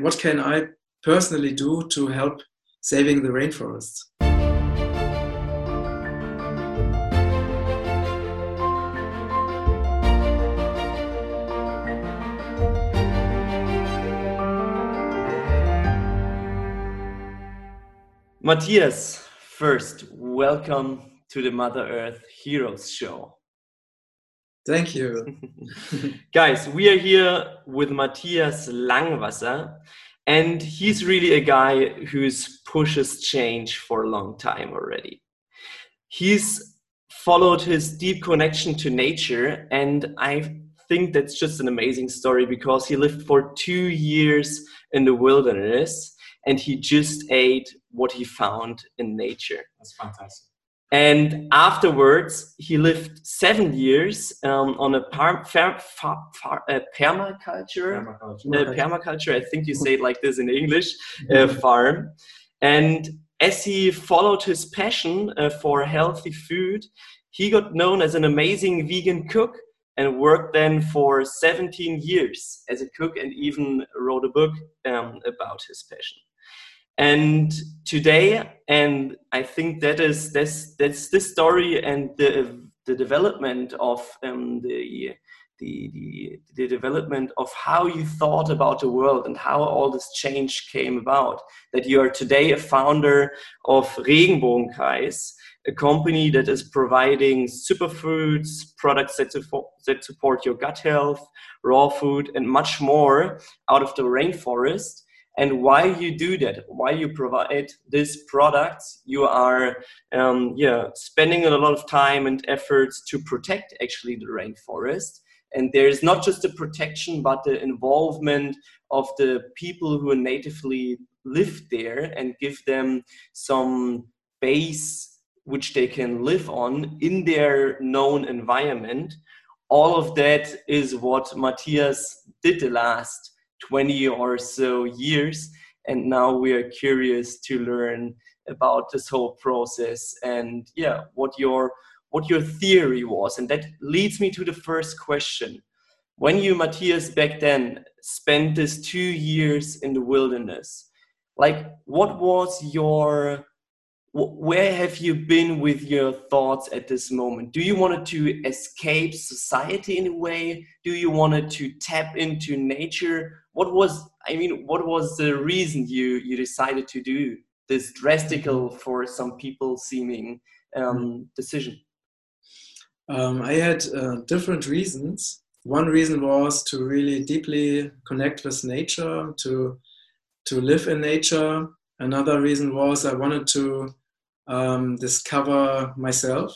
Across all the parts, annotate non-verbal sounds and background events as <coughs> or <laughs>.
what can I personally do to help saving the rainforests? Matthias, first, welcome to the Mother Earth Heroes Show. Thank you. <laughs> Guys, we are here with Matthias Langwasser, and he's really a guy who's pushes change for a long time already. He's followed his deep connection to nature, and I think that's just an amazing story because he lived for two years in the wilderness and he just ate what he found in nature. That's fantastic. And afterwards, he lived seven years um, on a par, far, far, far, uh, permaculture, Permaculture. uh, permaculture, I think you say it like this in English, uh, farm. And as he followed his passion uh, for healthy food, he got known as an amazing vegan cook and worked then for 17 years as a cook and even wrote a book um, about his passion and today and i think that is that's that's this story and the the development of um, the, the the the development of how you thought about the world and how all this change came about. That you are today a founder of regenbogenkreis a company that is providing superfoods products that that support your gut health raw food and much more out of the rainforest and why you do that why you provide these products you are um, yeah spending a lot of time and efforts to protect actually the rainforest. And there is not just the protection but the involvement of the people who natively live there and give them some base which they can live on in their known environment. All of that is what matthias did the last 20 or so years and now we are curious to learn about this whole process and yeah what your what your theory was. And that leads me to the first question. When you matthias back then spent this two years in the wilderness like what was your where have you been with your thoughts at this moment? Do you want to escape society in a way? Do you want to tap into nature? What was i mean what was the reason you you decided to do this drastical for some people seeming um, decision? Um, i had uh, different reasons. One reason was to really deeply connect with nature to to live in nature. Another reason was i wanted to um, discover myself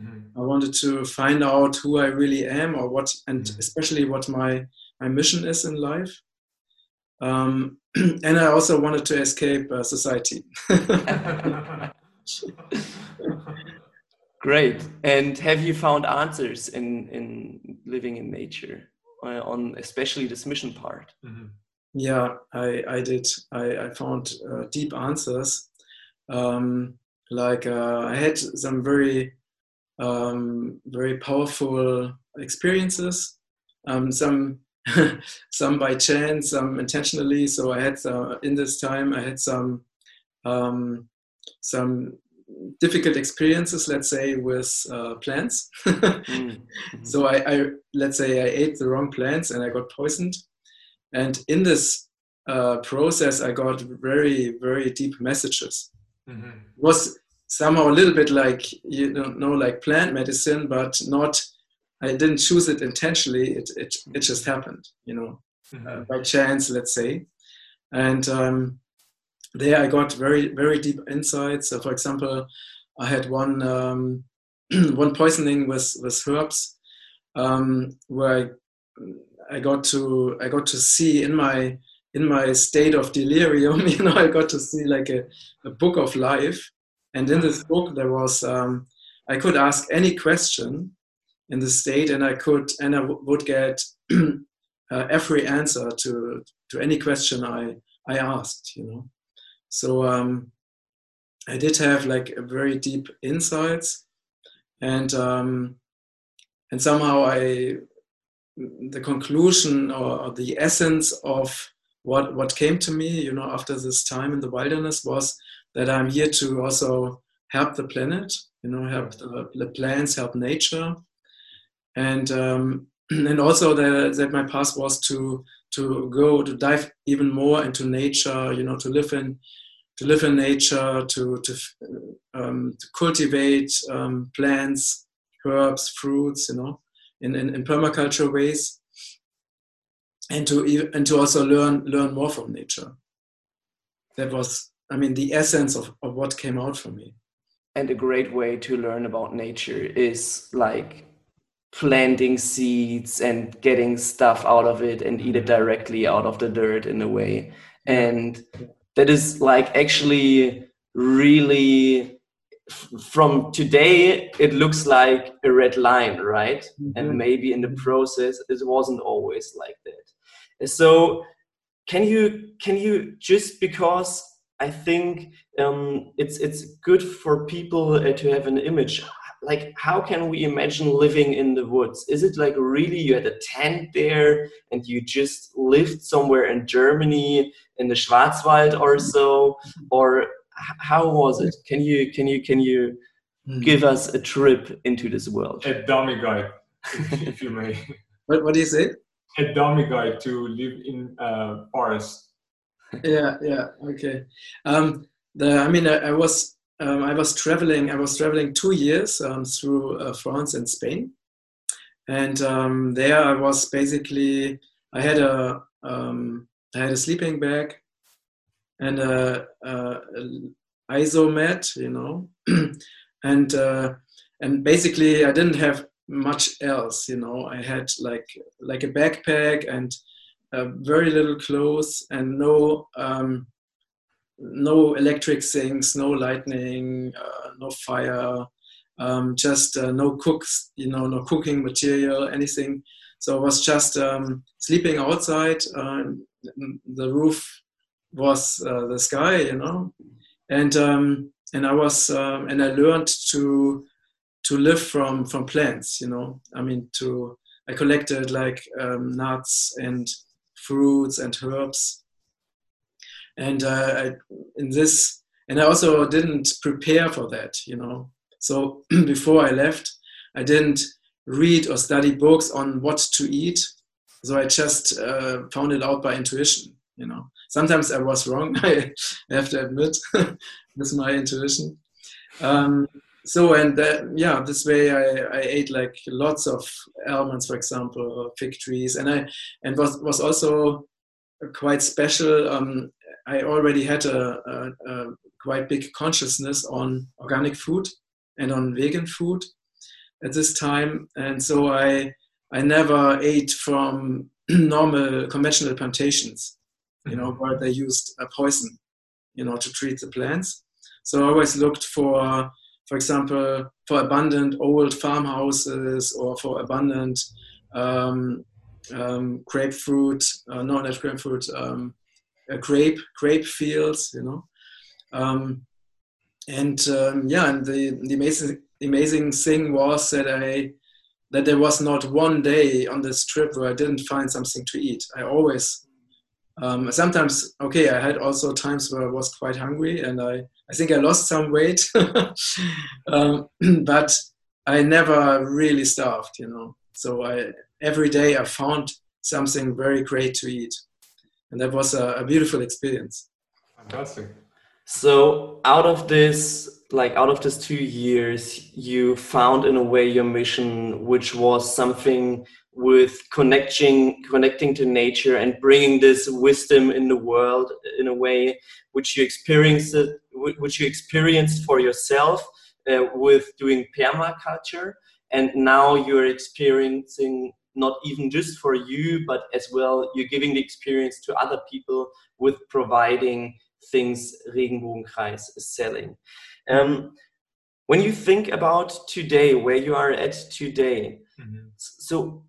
mm-hmm. i wanted to find out who i really am or what and mm-hmm. especially what my my mission is in life um, <clears throat> and I also wanted to escape uh, society. <laughs> Great. And have you found answers in, in living in nature uh, on especially this mission part? Mm-hmm. Yeah, I, I did. I, I found uh, deep answers. Um, like uh, I had some very, um, very powerful experiences. Um, some <laughs> some by chance, some intentionally. So I had uh, in this time I had some um, some difficult experiences, let's say, with uh, plants. <laughs> mm-hmm. So I, I, let's say I ate the wrong plants and I got poisoned. And in this uh, process, I got very very deep messages. Mm-hmm. Was somehow a little bit like you don't know like plant medicine, but not I didn't choose it intentionally. It it, it just happened, you know, mm-hmm. uh, by chance, let's say. And um, there I got very very deep insights. So for example, I had one um, <clears throat> one poisoning with with herbs um, where I, I got to I got to see in my in my state of delirium, <laughs> you know, I got to see like a, a book of life. And in this book, there was, um, I could ask any question in the state and i could and i w- would get <clears throat> uh, every answer to to any question i i asked you know so um i did have like a very deep insights and um and somehow i the conclusion or, or the essence of what what came to me, you know, after this time in the wilderness was that I'm here to also help the planet, you know, help the, the plants, help nature, and um, <clears throat> and also that, that my path was to to go to dive even more into nature, you know, to live in to live in nature, to to, um, to cultivate um, plants, herbs, fruits, you know, in, in, in permaculture ways, and to and to also learn learn more from nature. That was, I mean, the essence of, of what came out for me. And a great way to learn about nature is like planting seeds and getting stuff out of it and eat it directly out of the dirt in a way. And that is like actually really from today it looks like a red line right mm-hmm. and maybe in the process it wasn't always like that so can you can you just because i think um, it's it's good for people uh, to have an image like how can we imagine living in the woods? Is it like really you had a tent there and you just lived somewhere in germany in the schwarzwald or so? Or how was it? Can you can you can you mm. give us a trip into this world? A dummy guide <laughs> if you may. What, what do you say a dummy guide to live in uh, forest yeah yeah okay um the i mean i, I was um, I was traveling. I was traveling two years um, through uh, France and Spain, and um, there I was basically. I had a um, I had a sleeping bag and a, a isomat, you know, <clears throat> and uh, and basically I didn't have much else, you know. I had like like a backpack and uh, very little clothes and no um, no electric things, no lightning, uh, no fire, um, just uh, no cooks, you know, no cooking material, anything. So I was just um, sleeping outside. Uh, the roof was uh, the sky, you know, and um, and I was um, and I learned to to live from from plants, you know. I mean, to I collected like um, nuts and fruits and herbs. And uh, I, in this and i also didn't prepare for that you know? So <clears throat> before i left i didn't read or study books on what to eat. So i just uh, found it out by intuition you know? Sometimes i was wrong <laughs> i have to admit <laughs> with my intuition. Um, so and that, yeah this way I, I ate like lots of almonds for example fig trees and i and was was also quite special um, I already had a, a, a, quite big consciousness on organic food and on vegan food at this time, and so I I never ate from <clears throat> normal conventional plantations, you know, mm-hmm. where they used a poison, you know, to treat the plants. So I always looked for, for example, for abundant old farmhouses or for abundant um, um, grapefruit, uh, no, not grapefruit, um, grape grape fields, you know. Um, and um, yeah, and the, the amazing amazing thing was that I that there was not one day on this trip where I didn't find something to eat. I always um, sometimes okay i had also times where i was quite hungry and i, I think i lost some weight <laughs> um, <clears throat> but i never really starved you know so i every day i found something very great to eat and that was a, a beautiful experience. Fantastic. So out of this, like out of this two years, you found in a way your mission, which was something with connecting connecting to nature and bringing this wisdom in the world in a way which you experienced it, which you experienced for yourself uh, with doing permaculture and now you're experiencing not even just for you, but as well, you're giving the experience to other people with providing things Regenbogenkreis is selling. Um, when you think about today, where you are at today, mm-hmm. so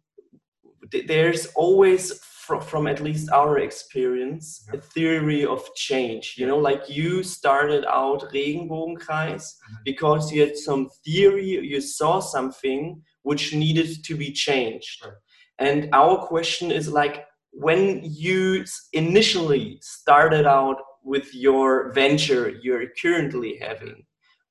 there's always from, from at least our experience yeah. a theory of change you know like you started out regenbogenkreis mm-hmm. because you had some theory you saw something which needed to be changed. Right. And our question is like, when you initially started out with your venture you're currently having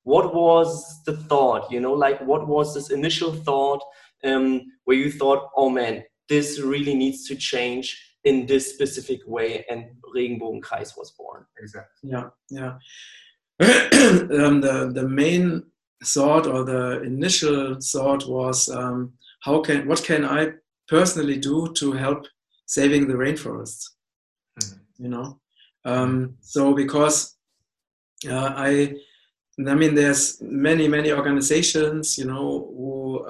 what was the thought you know like what was this initial thought um, where you thought oh man this really needs to change in this specific way and regenbogenkreis was born. Exactly. Yeah yeah. <clears throat> Um, the the main thought or the initial thought was um, how can what can i personally do to help saving the rainforests mm-hmm. you know? Um, so because uh, i I mean, there's many, many organizations, you know, who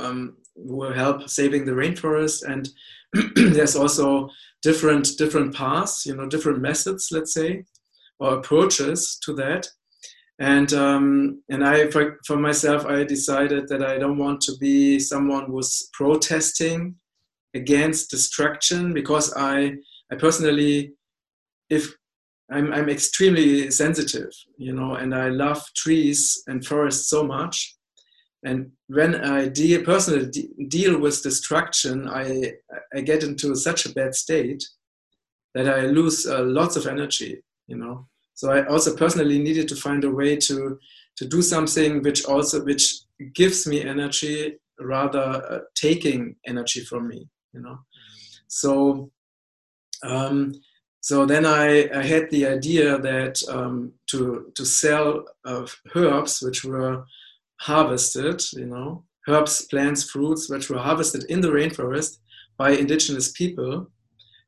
who help saving the rainforest, and <clears throat> there's also different different paths, you know, different methods, let's say, or approaches to that. And um, and I, for, for myself, I decided that I don't want to be someone who's protesting against destruction because I I personally, if I'm, I'm extremely sensitive, you know, and I love trees and forests so much. And when I deal, personally de- deal with destruction, I, I get into such a bad state that I lose uh, lots of energy, you know. So I also personally needed to find a way to, to do something which also which gives me energy rather uh, taking energy from me, you know. So um, so then I, I, had the idea that um, to to sell uh, herbs which were harvested, you know, herbs, plants, fruits which were harvested in the rainforest by indigenous people,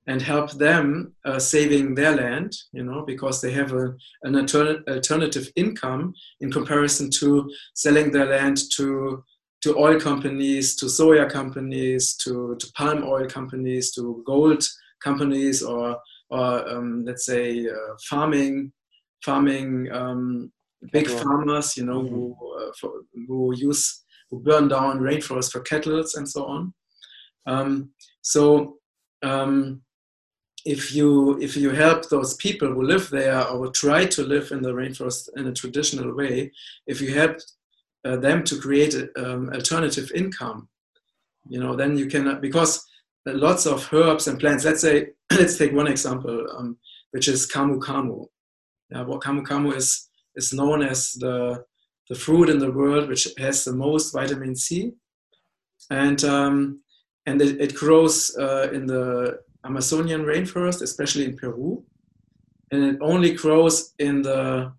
and help them uh, saving their land, you know, because they have a, an altern- alternative income in comparison to selling their land to to oil companies, to soya companies, to, to palm oil companies, to gold companies, or or um, let's say uh, farming farming um, big farmers you know mm-hmm. who uh, for, who use who burn down rainforests for cattle and so on um, so um, if you if you help those people who live there or try to live in the rainforest in a traditional way if you help uh, them to create um, alternative income you know then you can because lots of herbs and plants. Let's say, <clears throat> let's take one example, um, which is camu camu. Yeah, what camu camu is is known as the the fruit in the world which has the most vitamin C, and um, and it, it grows uh, in the Amazonian rainforest, especially in Peru, and it only grows in the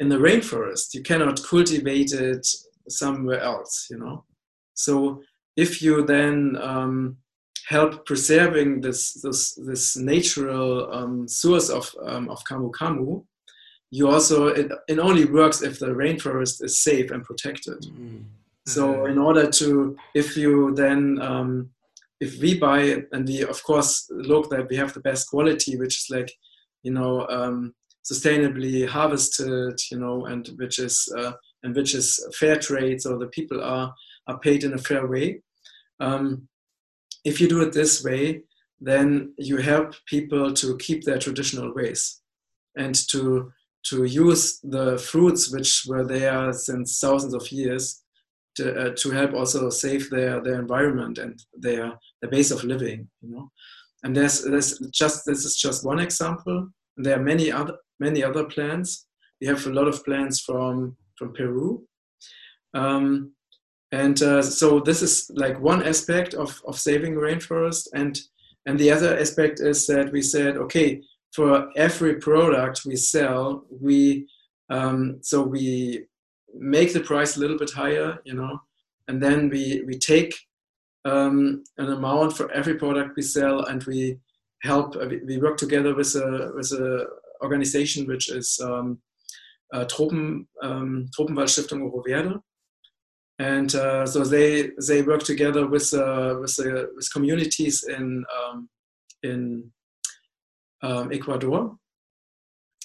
in the rainforest. You cannot cultivate it somewhere else, you know. So if you then um, help preserving this this this natural um, source of um, of camu camu, you also it, it only works if the rainforest is safe and protected. Mm-hmm. So in order to if you then um, if we buy and we of course look that we have the best quality, which is like you know um, sustainably harvested, you know, and which is uh, and which is fair trade, so the people are are paid in a fair way. Um, if you do it this way, then you help people to keep their traditional ways and to to use the fruits which were there since thousands of years to, uh, to help also save their, their environment and their, their base of living you know? And there's, there's just this is just one example. There are many other many other plants. We have a lot of plants from from peru. Um, and uh, so this is like one aspect of, of saving rainforest. And and the other aspect is that we said okay for every product we sell we um, so we make the price a little bit higher you know and then we we take um, an amount for every product we sell and we help uh, we work together with a with a organization which is um, uh, Tropen, um, Tropenwaldstiftung Oro and uh, so they they work together with uh, with, uh, with communities in um, in um, Ecuador,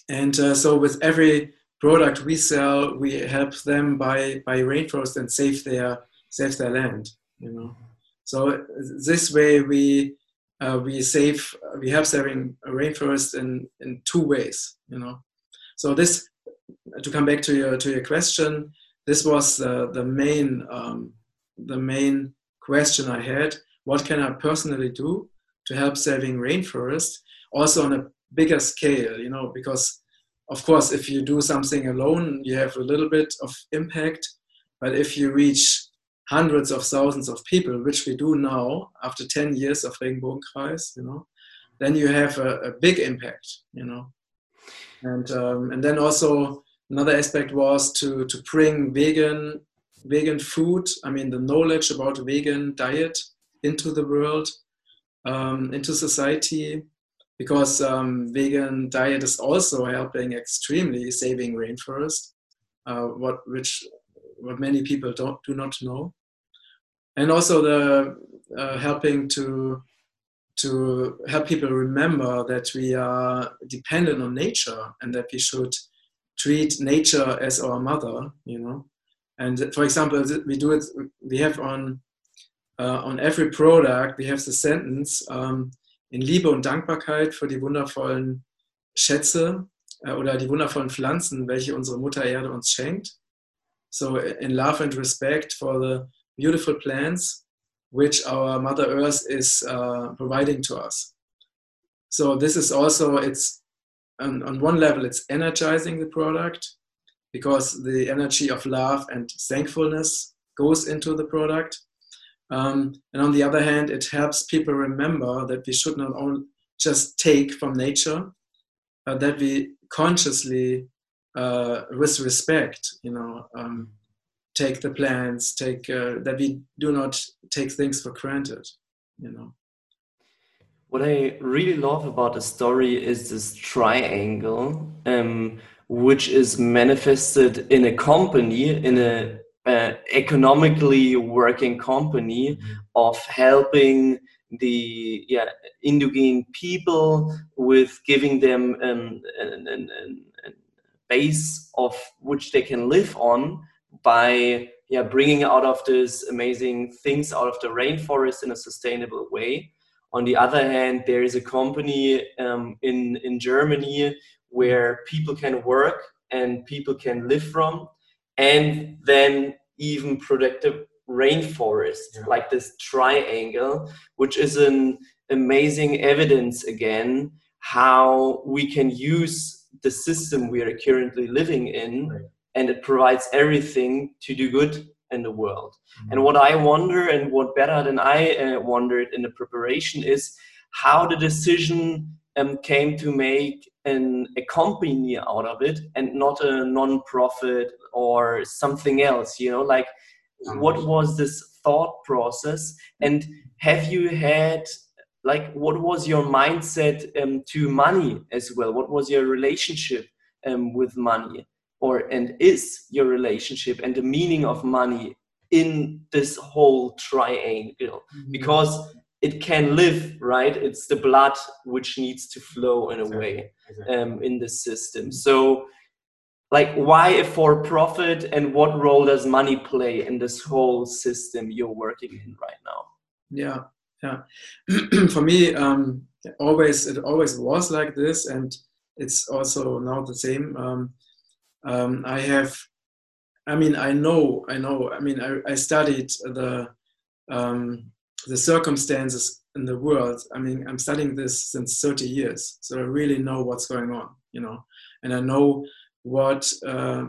and uh, so with every product we sell, we help them buy buy rainforest and save their save their land. You know, so this way we uh, we save we help saving rainforest in in two ways. You know, so this to come back to your to your question this was uh, the main um, the main question I had. What can I personally do to help saving rainforest, also on a bigger scale, you know, because of course, if you do something alone, you have a little bit of impact. But if you reach hundreds of thousands of people, which we do now after 10 years of Regenbogenkreis, you know, then you have a, a big impact, you know. And, um, and then also another aspect was to, to bring vegan, vegan food, I mean, the knowledge about vegan diet into the world, um, into society, because um, vegan diet is also helping extremely saving rainforest, uh, what which what many people don't do not know, and also the uh, helping to to help people remember that we are dependent on nature and that we should treat nature as our mother, you know. And for example, we do it. We have on uh, on every product we have the sentence. Um, in Liebe und Dankbarkeit für die wundervollen Schätze äh, oder die wundervollen Pflanzen, welche unsere Mutter Erde uns schenkt. So in love and respect for the beautiful plants which our Mother Earth is uh, providing to us. So this is also it's on, on one level it's energizing the product because the energy of love and thankfulness goes into the product um, and on the other hand, it helps people remember that we should not only just take from nature, that we consciously, uh, with respect, you know, um, take the plants, take uh, that we do not take things for granted, you know. What I really love about the story is this triangle, um, which is manifested in a company, in a uh, economically working company mm-hmm. of helping the yeah indigene people with giving them um, an, an, an, base of which they can live on by yeah bringing out of this amazing things out of the rainforest in a sustainable way on the other hand there is a company um, in in germany where people can work and people can live from and then even productive rainforest, yeah. like this triangle, which is an amazing evidence again how we can use the system we are currently living in right. and it provides everything to do good in the world. Mm-hmm. And what I wonder and what better than I uh, wondered in the preparation is how the decision um, came to make an, a company out of it and not a non-profit or something else you know like what was this thought process? And have you had like what was your mindset um, to money as well? What was your relationship um, with money? Or and is your relationship and the meaning of money in this whole triangle? Mm-hmm. because it can live right? It's the blood which needs to flow in a exactly. way. Um, in the system. So like why a for profit and what role does money play in this whole system you're working in right now? Yeah yeah. <clears throat> For me um, always it always was like this and it's also now the same. Um, um, i have i mean i know i know i mean i, I studied the um, the circumstances in the world i mean i'm studying this since 30 years so i really know what's going on you know? And i know what uh,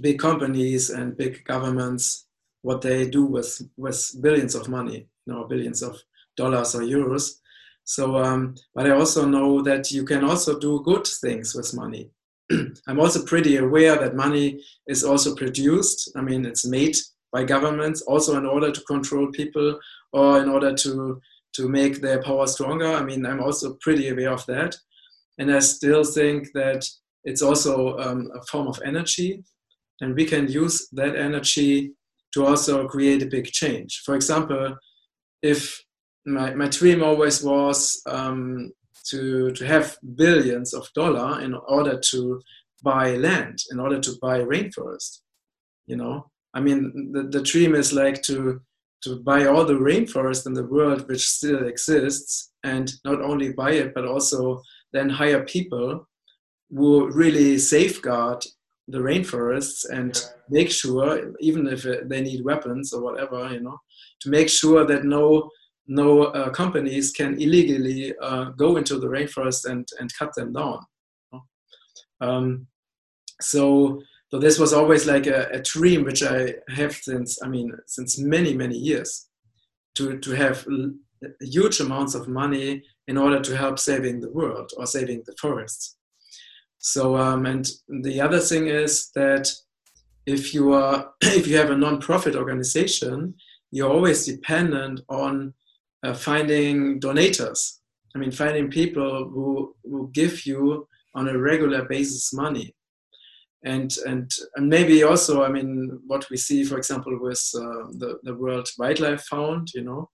big companies and big governments what they do with with billions of money you know billions of dollars or euros. So um, but i also know that you can also do good things with money. <clears throat> I'm also pretty aware that money is also produced. I mean it's made by governments also in order to control people or in order to to make their power stronger. I mean i'm also pretty aware of that. And i still think that it's also um, a form of energy. And we can use that energy to also create a big change. For example if my, my dream always was um, to, to have billions of dollar in order to buy land in order to buy rainforest you know I mean, the, the dream is like to to buy all the rainforest in the world which still exists, and not only buy it, but also then hire people who really safeguard the rainforests and yeah. make sure, even if they need weapons or whatever, you know, to make sure that no no uh, companies can illegally uh, go into the rainforest and, and cut them down. Um, so, so this was always like a, a, dream which I have since I mean since many many years to to have huge amounts of money in order to help saving the world or saving the forests. So um, and the other thing is that if you are <clears throat> if you have a non-profit organization, you're always dependent on uh, finding donators. I mean, finding people who who give you on a regular basis money. And, and, and maybe also, I mean, what we see, for example, with uh, the, the World Wildlife Fund, you know,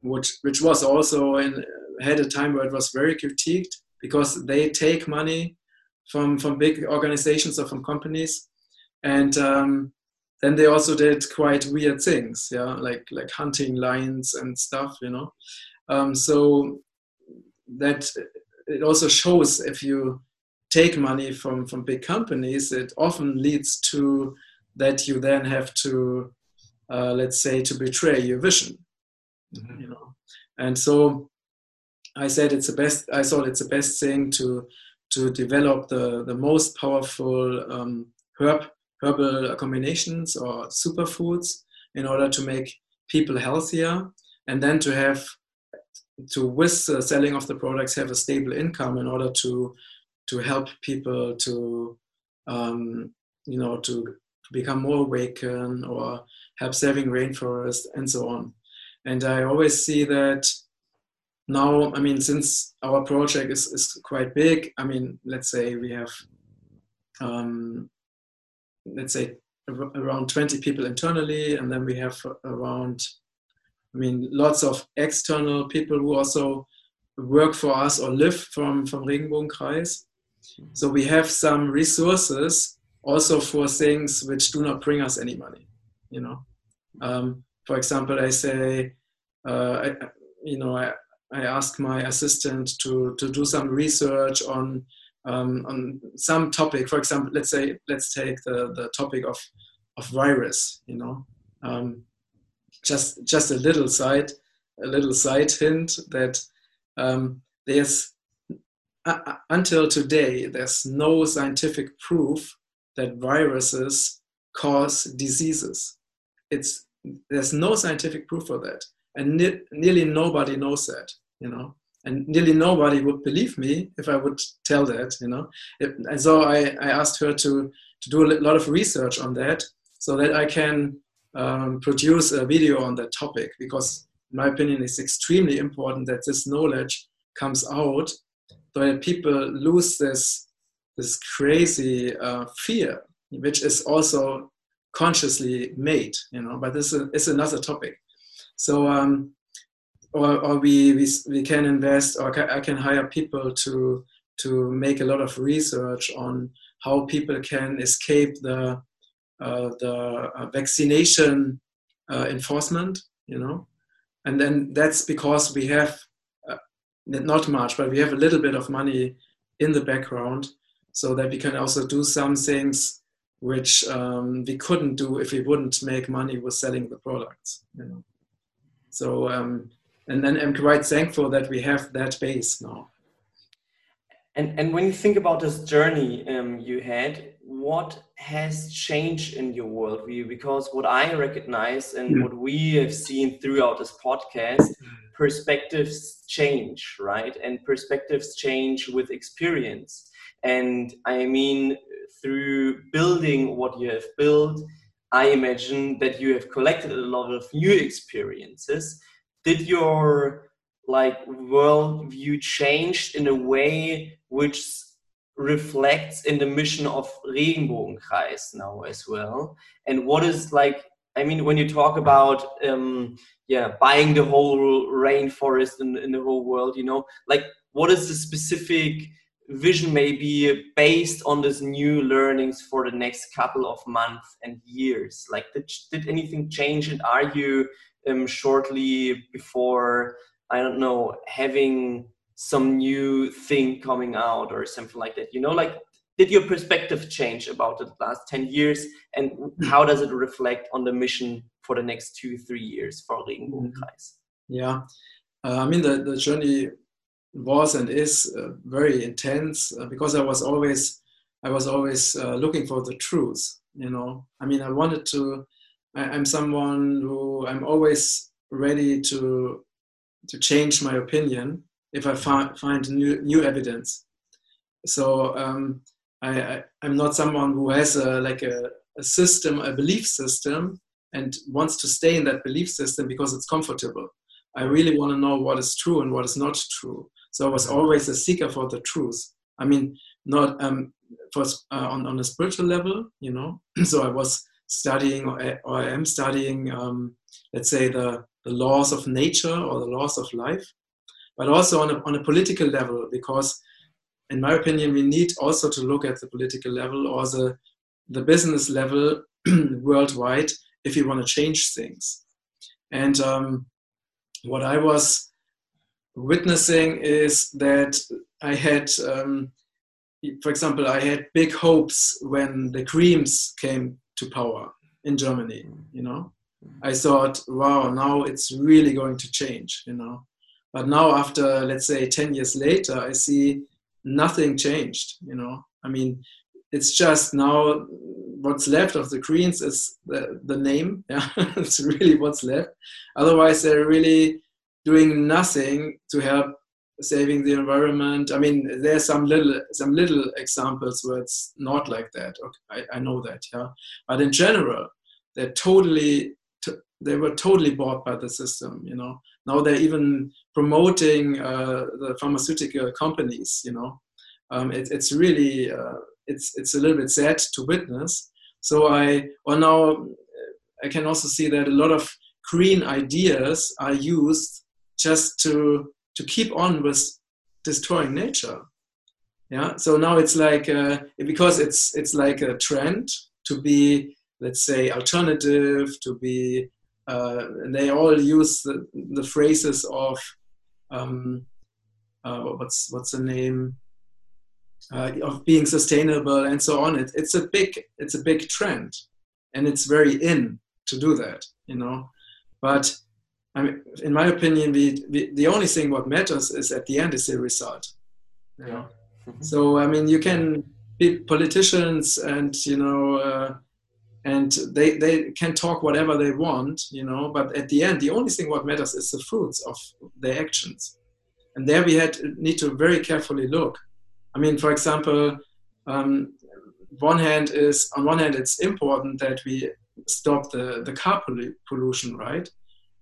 which, which was also in, had a time where it was very critiqued because they take money from, from big organizations or from companies. And um, then they also did quite weird things, yeah, like, like hunting lions and stuff, you know. Um, so that it also shows if you take money from from big companies, it often leads to that you then have to, uh, let's say, to betray your vision. Mm-hmm. You know, and so I said it's the best. I thought it's the best thing to to develop the the most powerful um, herb herbal combinations or superfoods in order to make people healthier, and then to have to with the selling of the products have a stable income in order to to help people to um, you know to become more awakened or help saving rainforest and so on and i always see that now i mean since our project is, is quite big i mean let's say we have um, let's say around 20 people internally and then we have around I mean, lots of external people who also work for us or live from, from Regenbogenkreis. So we have some resources also for things which do not bring us any money, you know. Um, for example, I say, uh, I, you know, I, I ask my assistant to, to do some research on um, on some topic. For example, let's say let's take the, the topic of of virus. You know, um, just just a little side a little side hint that um, there's uh, until today there's no scientific proof that viruses cause diseases. It's there's no scientific proof for that. And ne- nearly nobody knows that you know? And nearly nobody would believe me if i would tell that you know? It, and so I, I asked her to to do a lot of research on that so that i can um, produce a video on that topic because, in my opinion, it's extremely important that this knowledge comes out that people lose this this crazy uh, fear, which is also consciously made, you know. But this is, another topic. So, um, or, or we, we we can invest, or I can hire people to to make a lot of research on how people can escape the uh, the uh, vaccination uh, enforcement, you know, and then that's because we have not much, but we have a little bit of money in the background so that we can also do some things which um, we couldn't do if we wouldn't make money with selling the products. You know? So, um, and then I'm quite thankful that we have that base now. And and when you think about this journey um, you had, what has changed in your worldview? Because what I recognize and mm. what we have seen throughout this podcast, perspectives change, right? And perspectives change with experience. And I mean, through building what you have built, I imagine that you have collected a lot of new experiences. Did your like worldview change in a way which reflects in the mission of Regenbogenkreis now as well. And what is like, I mean, when you talk about, um, yeah, buying the whole rainforest in, in the whole world, you know, like what is the specific vision maybe based on this new learnings for the next couple of months and years? Like, did, did anything change? And are you um, shortly before, I don't know, having some new thing coming out or something like that you know like did your perspective change about the last 10 years and how does it reflect on the mission for the next two three years for regenbogenkreis Yeah, uh, I mean the the journey was and is uh, very intense uh, because I was always I was always uh, looking for the truth. You know, I mean, I wanted to. I, am someone who I'm always ready to to change my opinion if I find find new new evidence. So um, I, I am not someone who has a like a, a system, a belief system, and wants to stay in that belief system because it's comfortable. I really want to know what is true and what is not true. So I was always a seeker for the truth. I mean, not um, for uh, on on a spiritual level, you know. <clears throat> so I was studying, or, or I am studying, um, let's say the the laws of nature or the laws of life, but also on a on a political level, because in my opinion, we need also to look at the political level or the the business level <clears throat> worldwide if we want to change things. And um, what I was witnessing is that I had, um, for example, I had big hopes when the Greens came to power in Germany. You know, I thought, wow, now it's really going to change. You know, but now after let's say ten years later, I see nothing changed. You know, I mean, it's just now what's left of the Greens is the, the name. <laughs> Yeah, it's really what's left. Otherwise, they're really doing nothing to help saving the environment. I mean, there's some little some little examples where it's not like that. Okay, I, I know that, yeah. But in general, they're totally they were totally bought by the system. You know, now they're even promoting uh, the pharmaceutical companies. You know, um, it, it's really uh, it's it's a little bit sad to witness. So I well now I can also see that a lot of green ideas are used just to to keep on with destroying nature yeah so now it's like uh, because it's it's like a trend to be let's say alternative to be uh, they all use the, the phrases of um, uh, what's what's the name uh, of being sustainable and so on it, it's a big it's a big trend and it's very in to do that you know but I mean, in my opinion, we, we, the only thing what matters is at the end is the result. Yeah. so I mean, you can be politicians, and you know, uh, and they they can talk whatever they want, you know, but at the end, the only thing what matters is the fruits of their actions, and there we had need to very carefully look. I mean, for example, um, one hand is on one hand, it's important that we stop the the car pollution, right?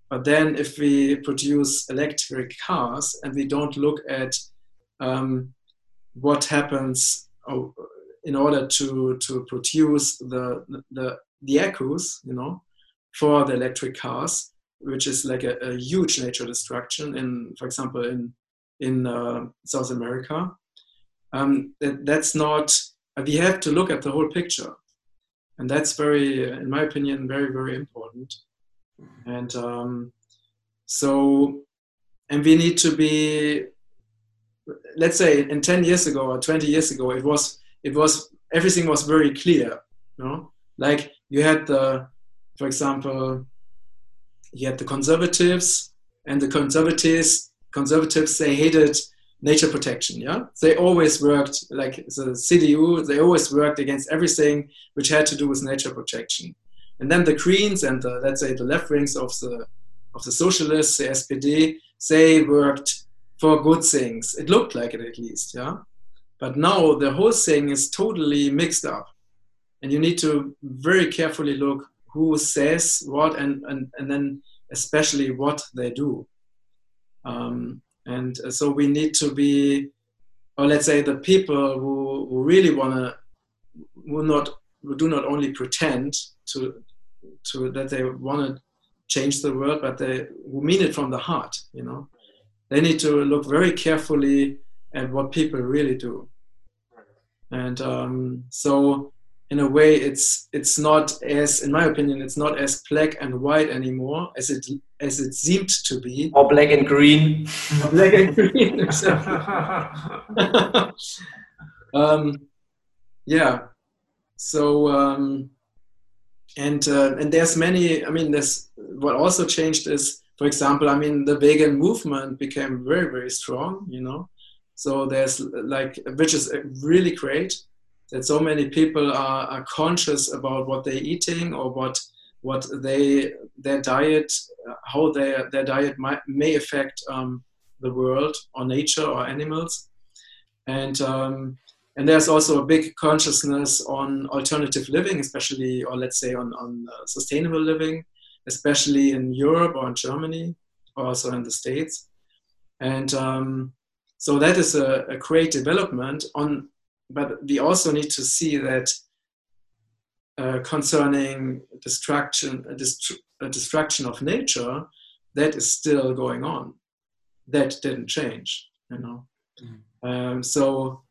But then if we produce electric cars and we don't look at um, what happens oh, in order to, to produce the, the, the echoes, you know, for the electric cars, which is like a, a huge nature destruction in, for example, in, in uh, South America. Um, that, that's not, we have to look at the whole picture. And that's very, in my opinion, very, very important. And um, so, and we need to be, let's say, in 10 years ago or 20 years ago, it was, it was, everything was very clear, you know? Like you had the, for example, you had the conservatives and the conservatives, conservatives, they hated nature protection yeah they always worked like the cdu they always worked against everything which had to do with nature protection and then the Greens and the, let's say the left wings of the of the socialists, the SPD, they worked for good things. It looked like it at least, yeah. But now the whole thing is totally mixed up, and you need to very carefully look who says what and and, and then especially what they do. Um, and so we need to be, or let's say the people who, who really want to, who not who do not only pretend to to that they want to change the world, but they who mean it from the heart. You know, they need to look very carefully at what people really do. And um, so, in a way, it's it's not as, in my opinion, it's not as black and white anymore as it as it seemed to be. Or black and green. black and green. <laughs> <laughs> um, yeah. So. Um, and uh, and there's many i mean there's what also changed is for example, I mean, the vegan movement became very, very strong, you know. So there's like, which is really great that so many people are, are conscious about what they're eating or what what they their diet, how their their diet might, may affect um, the world or nature or animals, and um, and there's also a big consciousness on alternative living, especially or let's say on on uh, sustainable living, especially in Europe or in Germany, also in the States, and um, so that is a, a great development on but we also need to see that uh, concerning destruction, a, dist- a destruction of nature, that is still going on. That didn't change, you know. Mm. Um, so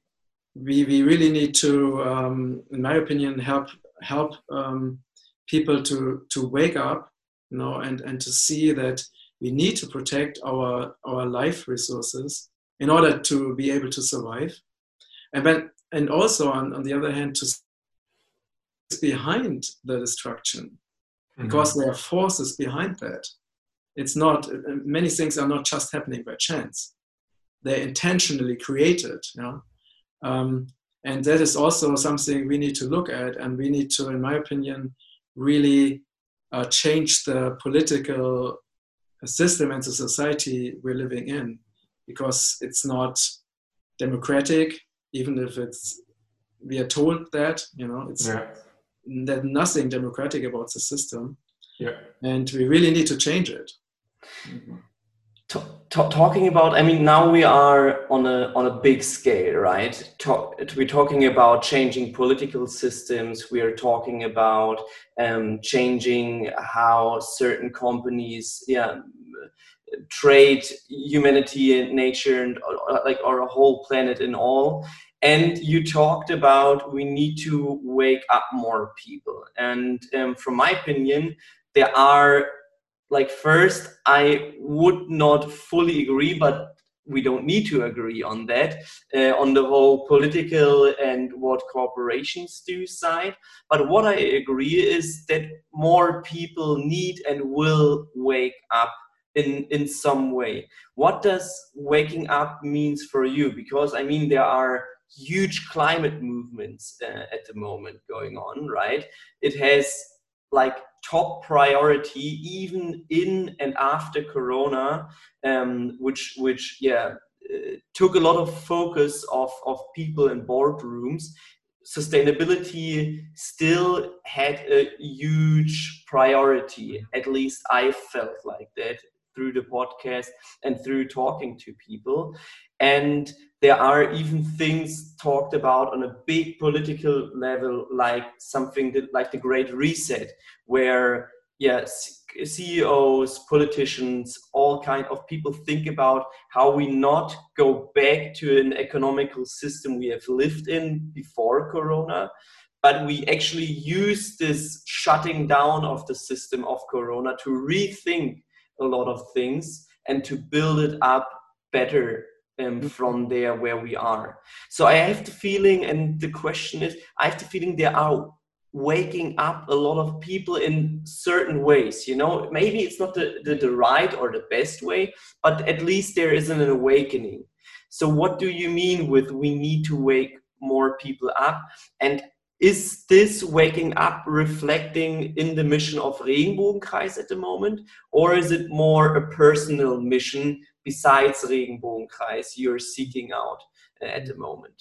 we, we really need to, um, in my opinion, help help um, people to to wake up, you know, and and to see that we need to protect our our life resources in order to be able to survive. And when and also on, on the other hand to behind the destruction. Mm-hmm. because there are forces behind that. It's not many things are not just happening by chance. They're intentionally created you know? Um, and that is also something we need to look at and we need to in my opinion really uh, change the political system and the society we're living in because it's not democratic even if it's we are told that you know it's yeah. that nothing democratic about the system yeah and we really need to change it mm-hmm. talking about i mean now we are on a on a big scale right Talk, we're talking about changing political systems we are talking about um, changing how certain companies yeah trade humanity and nature and uh, like our whole planet and all. And you talked about we need to wake up more people. And um, from my opinion there are like first i would not fully agree but we don't need to agree on that uh, on the whole political and what corporations do side. But what i agree is that more people need and will wake up in in some way. What does waking up means for you? Because i mean there are huge climate movements uh, at the moment going on right? It has like top priority even in and after corona um, which which yeah uh, took a lot of focus of of people in boardrooms. Sustainability still had a huge priority at least i felt like that through the podcast and through talking to people. And there are even things talked about on a big political level, like something that, like the Great Reset, where yes, CEOs, politicians, all kind of people think about how we not go back to an economical system we have lived in before Corona, but we actually use this shutting down of the system of Corona to rethink a lot of things and to build it up better um, mm-hmm. from there where we are. So I have the feeling, and the question is, I have the feeling there are waking up a lot of people in certain ways. You know, maybe it's not the, the, the right or the best way, but at least there isn't an awakening. So what do you mean with we need to wake more people up? And is this waking up reflecting in the mission of Regenbogenkreis at the moment? Or is it more a personal mission besides Regenbogenkreis you're seeking out uh, at the moment?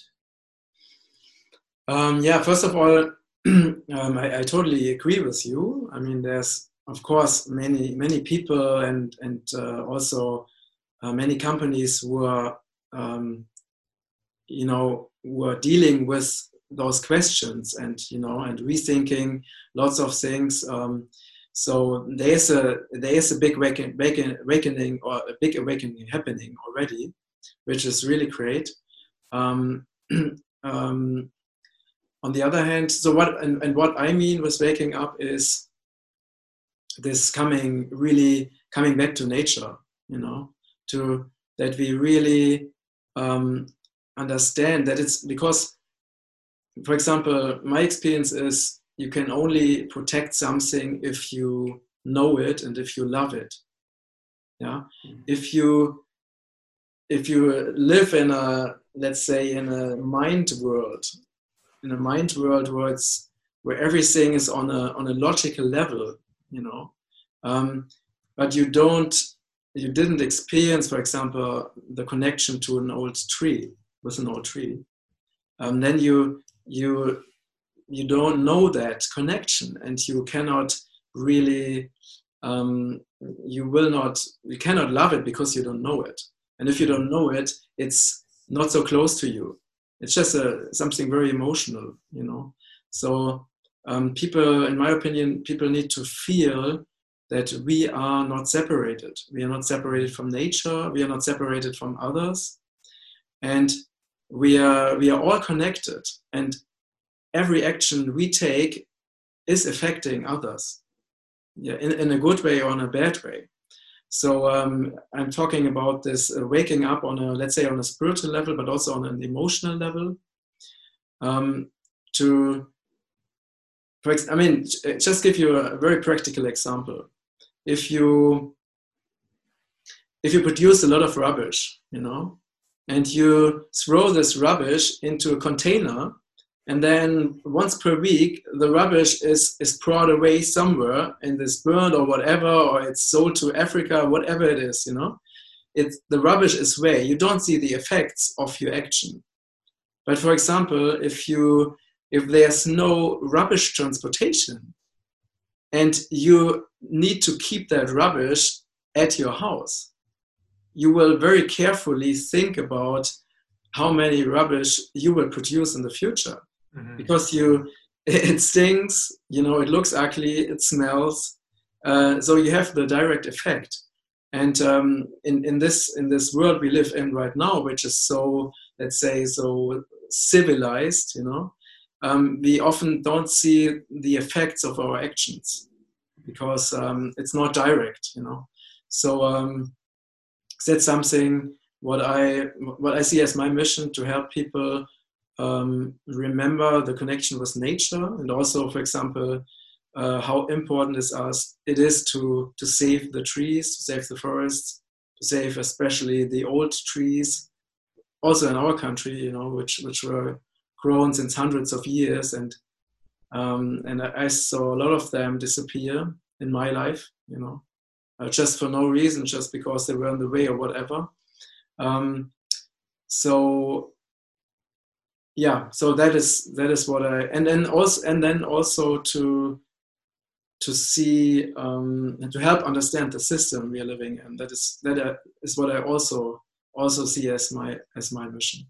Um, yeah, first of all, <clears throat> um, I, I, totally agree with you. I mean, there's of course many many people and and uh, also uh, many companies who are um, you know who are dealing with those questions and you know and rethinking lots of things um, so there's a there's a big awakening or a big awakening happening already which is really great. Um, <clears throat> um, on the other hand so what and, and what i mean with waking up is this coming really coming back to nature you know to that we really um, understand that it's because for example, my experience is you can only protect something if you know it and if you love it. Yeah, if you if you live in a let's say in a mind world, in a mind world where it's where everything is on a on a logical level, you know, um, but you don't you didn't experience, for example, the connection to an old tree with an old tree, um, then you you you don't know that connection, and you cannot really um, you will not you cannot love it because you don't know it, and if you don't know it, it's not so close to you. It's just a, something very emotional, you know. So um, people, in my opinion, people need to feel that we are not separated. We are not separated from nature. We are not separated from others, and we are we are all connected. And every action we take is affecting others, yeah, in, in a good way or in a bad way. So um, I'm talking about this uh, waking up on a let's say on a spiritual level, but also on an emotional level. Um, to, for ex- I mean, just give you a very practical example if you if you produce a lot of rubbish, you know, and you throw this rubbish into a container, and then once per week the rubbish is is brought away somewhere and is burned or whatever, or it's sold to Africa, whatever it is, you know, it's the rubbish is where you don't see the effects of your action. But for example, if you if there's no rubbish transportation, and you need to keep that rubbish at your house. You will very carefully think about how many rubbish you will produce in the future mm-hmm. because you <laughs> it stinks you know it looks ugly it smells uh, so you have the direct effect and um, in, in this in this world we live in right now which is so let's say so civilized you know um, we often don't see the effects of our actions because um, it's not direct, you know. So um, that's something what I what I see as my mission to help people um, remember the connection with nature and also, for example, uh, how important it is to to save the trees, to save the forests, to save especially the old trees, also in our country, you know, which which were grown since hundreds of years and um, and I, I, saw a lot of them disappear in my life, you know, uh, just for no reason, just because they were in the way or whatever. Um, so yeah, so that is that is what I and then also and then also to to see um, and to help understand the system we are living in. That is that is what I also also see as my as my mission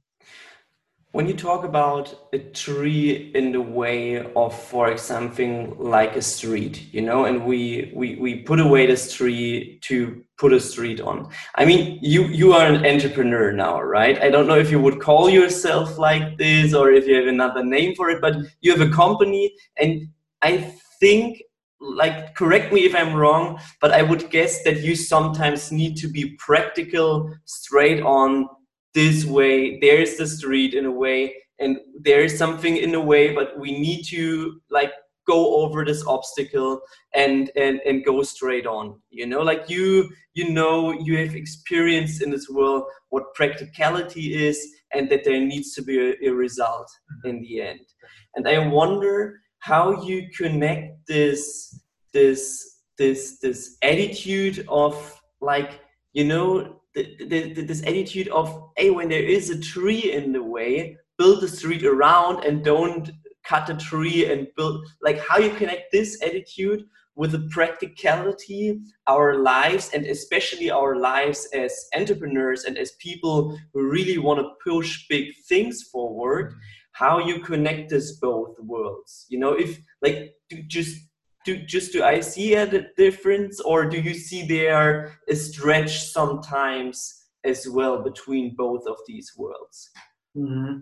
when you talk about a tree in the way of for something like a street you know and we we we put away this tree to put a street on. I mean you you are an entrepreneur now right? I don't know if you would call yourself like this or if you have another name for it but you have a company and i think like correct me if i'm wrong but i would guess that you sometimes need to be practical straight on this way there is the street in a way and there is something in a way but we need to like go over this obstacle and and and go straight on you know like you you know you have experience in this world what practicality is and that there needs to be a, a result mm-hmm. in the end and i wonder how you connect this this this this attitude of like you know the, the, this attitude of hey when there is a tree in the way build the street around and don't cut a tree and build like how you connect this attitude with the practicality our lives and especially our lives as entrepreneurs and as people who really want to push big things forward mm-hmm. how you connect this both worlds you know if like just do just do I see a difference, or do you see there a stretch sometimes as well between both of these worlds? Mm-hmm.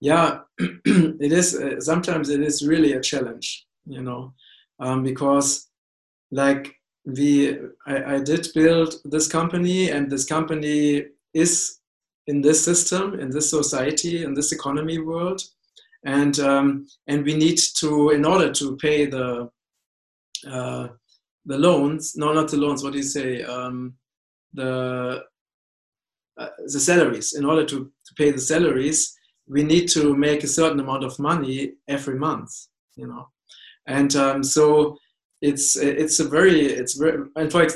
Yeah, <clears throat> it is. Uh, sometimes it is really a challenge, you know, um, because like we, I, I did build this company, and this company is in this system, in this society, in this economy world, and um, and we need to, in order to pay the uh, the loans, no, not the loans, what do you say? Um, the uh, the salaries. In order to, to pay the salaries, we need to make a certain amount of money every month. You know, and um, so it's it's a very it's very and for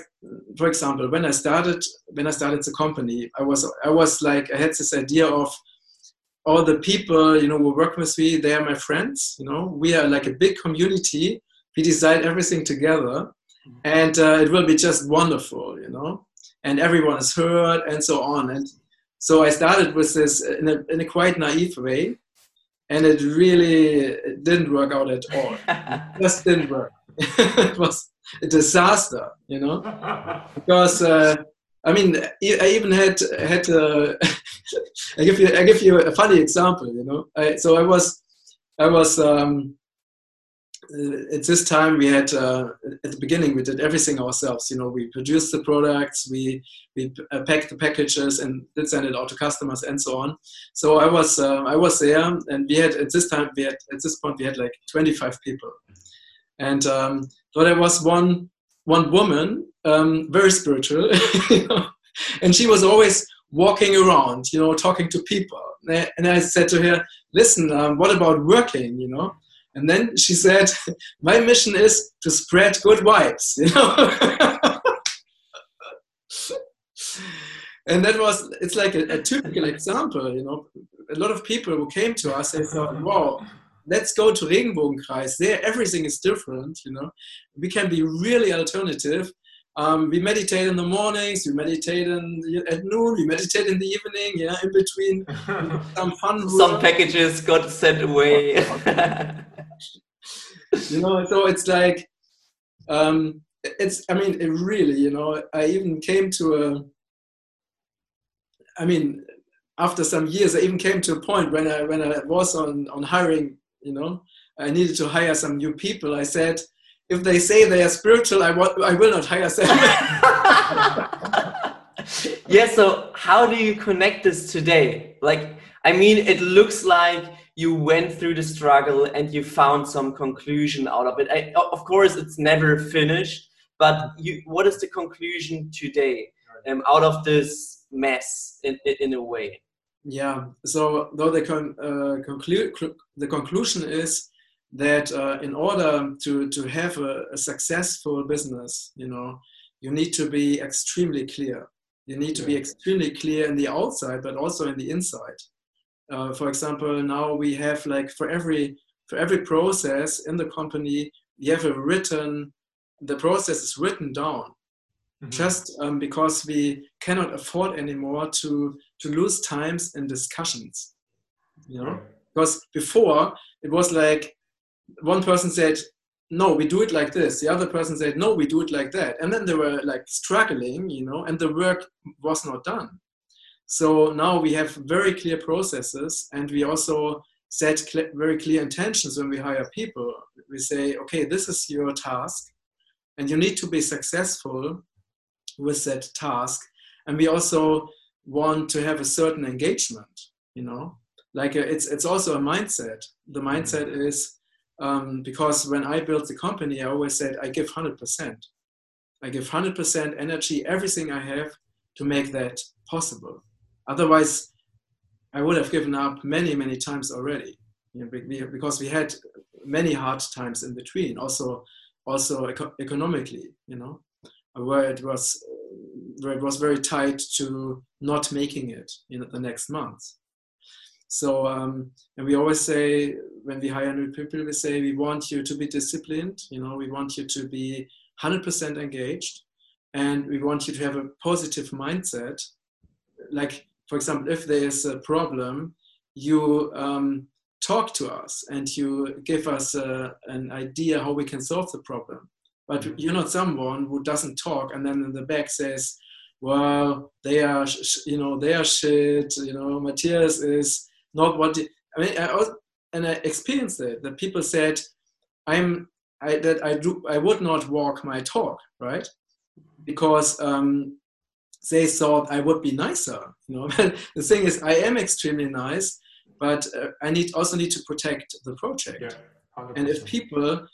for example when I started when I started the company I was I was like I had this idea of all the people you know who work with me they are my friends you know we are like a big community we decide everything together and uh, it will be just wonderful you know and everyone is heard and so on and so I started with this in a, in a quite naive way and it really it didn't work out at all <laughs> it just didn't work <laughs> it was a disaster, you know, because uh, I mean, I even had had. Uh, <laughs> I give you I give you a funny example, you know. I, so I was I was um, at this time we had uh, at the beginning we did everything ourselves. You know, we produced the products, we we uh, packed the packages and did send it out to customers and so on. So I was uh, I was there, and we had at this time we had at this point we had like 25 people and um, there was one one woman, um, very spiritual, <laughs> and she was always walking around, you know, talking to people. And I said to her, "Listen, um, what about working?" You know. And then she said, "My mission is to spread good vibes." You know. <laughs> and that was it's like a, a, typical example you know a lot of people who came to us they thought wow let's go to Regenbogenkreis. There, everything is different. You know, we can be really alternative. Um, we meditate in the mornings. We meditate in, at noon. We meditate in the evening. Yeah, in between <laughs> some fun. Some packages got sent away. <laughs> you know, so it's like, um, it's. I mean, it really. You know, I even came to a. I mean, after some years, I even came to a point when I when I was on on hiring you know i needed to hire some new people i said if they say they are spiritual i, wa- I will not hire them <laughs> yeah so how do you connect this today? Like i mean it looks like you went through the struggle and you found some conclusion out of it. I, of course it's never finished but you, what is the conclusion today um, out of this mess in, in a way? Yeah. So though the con- uh, conclu- the conclusion is that uh, in order to to have a, a, successful business, you know, you need to be extremely clear. You need to be extremely clear in the outside, but also in the inside. Uh, for example, now we have like for every for every process in the company, we have a written. The process is written down mm-hmm. just um, because we cannot afford anymore to to lose times in discussions you know because before it was like one person said no we do it like this. The other person said no we do it like that. And then they were like struggling you know and the work was not done. So now we have very clear processes and we also set cl- very clear intentions when we hire people. We say okay this is your task and you need to be successful with that task. And we also want to have a certain engagement you know? Like a, uh, it's it's also a mindset. The mindset is um, because when i built the company i always said i give 100% i give 100% energy everything i have to make that possible. Otherwise i would have given up many many times already you know, because we had many hard times in between also also eco- economically you know. Where it was where it was very tight to not making it in the next month. So, um, and we always say when we hire new people, we say we want you to be disciplined. You know, we want you to be 100% engaged, and we want you to have a positive mindset. Like, for example, if there is a problem, you um, talk to us and you give us uh, an idea how we can solve the problem but mm-hmm. you're not someone who doesn't talk and then in the back says well they are you know they are shit you know matthias is not what i mean I also, and i experienced it that people said i'm i that i do i would not walk my talk right? Because um they thought i would be nicer you know? <laughs> The thing is i am extremely nice but uh, i need also need to protect the project. Yeah, and if people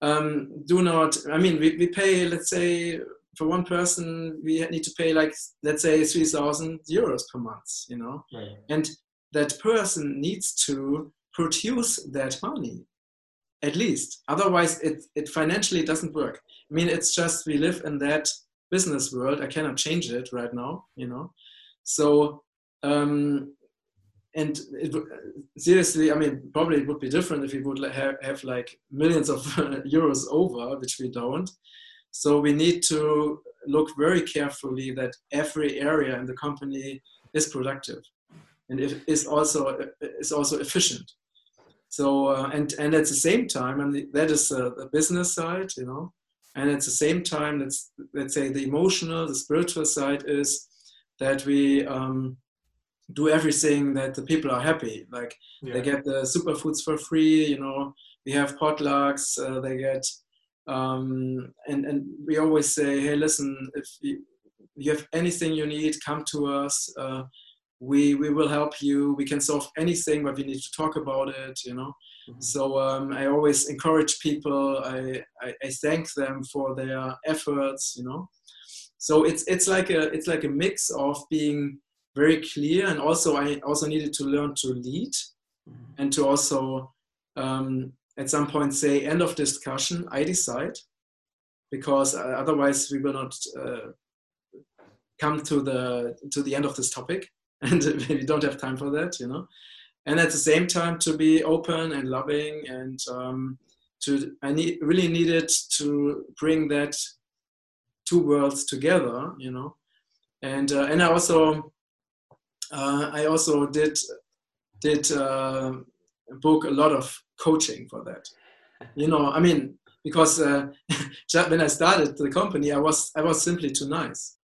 um, do not, I mean, we, we pay, let's say, for one person we need to pay like let's say 3000 euros per month you know? Right. and that person needs to produce that money at least. Otherwise it, it financially doesn't work. I mean it's just we live in that business world. I cannot change it right now you know? So um and it, seriously i mean probably it would be different if we would have, have like millions of <laughs> euros over which we don't. So we need to look very carefully that every area in the company is productive and if, is also is also efficient. So uh, and and at the same time, and that is uh, the business side, you know, and at the same time, let's let's say the emotional, the spiritual side is that we um, do everything that the people are happy. Like Yeah. they get the superfoods for free, you know. We have potlucks. Uh, they get um, and and we always say, hey, listen, if you, you have anything you need, come to us. Uh, we we will help you. We can solve anything, but we need to talk about it. You know. Mhm. So um, I always encourage people. I, I I thank them for their efforts. You know. So it's it's like a it's like a mix of being very clear and also I also needed to learn to lead and to also um, at some point say end of discussion i decide because uh, otherwise we will not uh, come to the to the end of this topic <laughs> and we don't have time for that you know and at the same time to be open and loving and um, to i need really needed to bring that two worlds together you know and uh, and i also uh, i also did did uh, book a lot of coaching for that. You know, I mean, because uh, <laughs> when I started the company, I was I was simply too nice.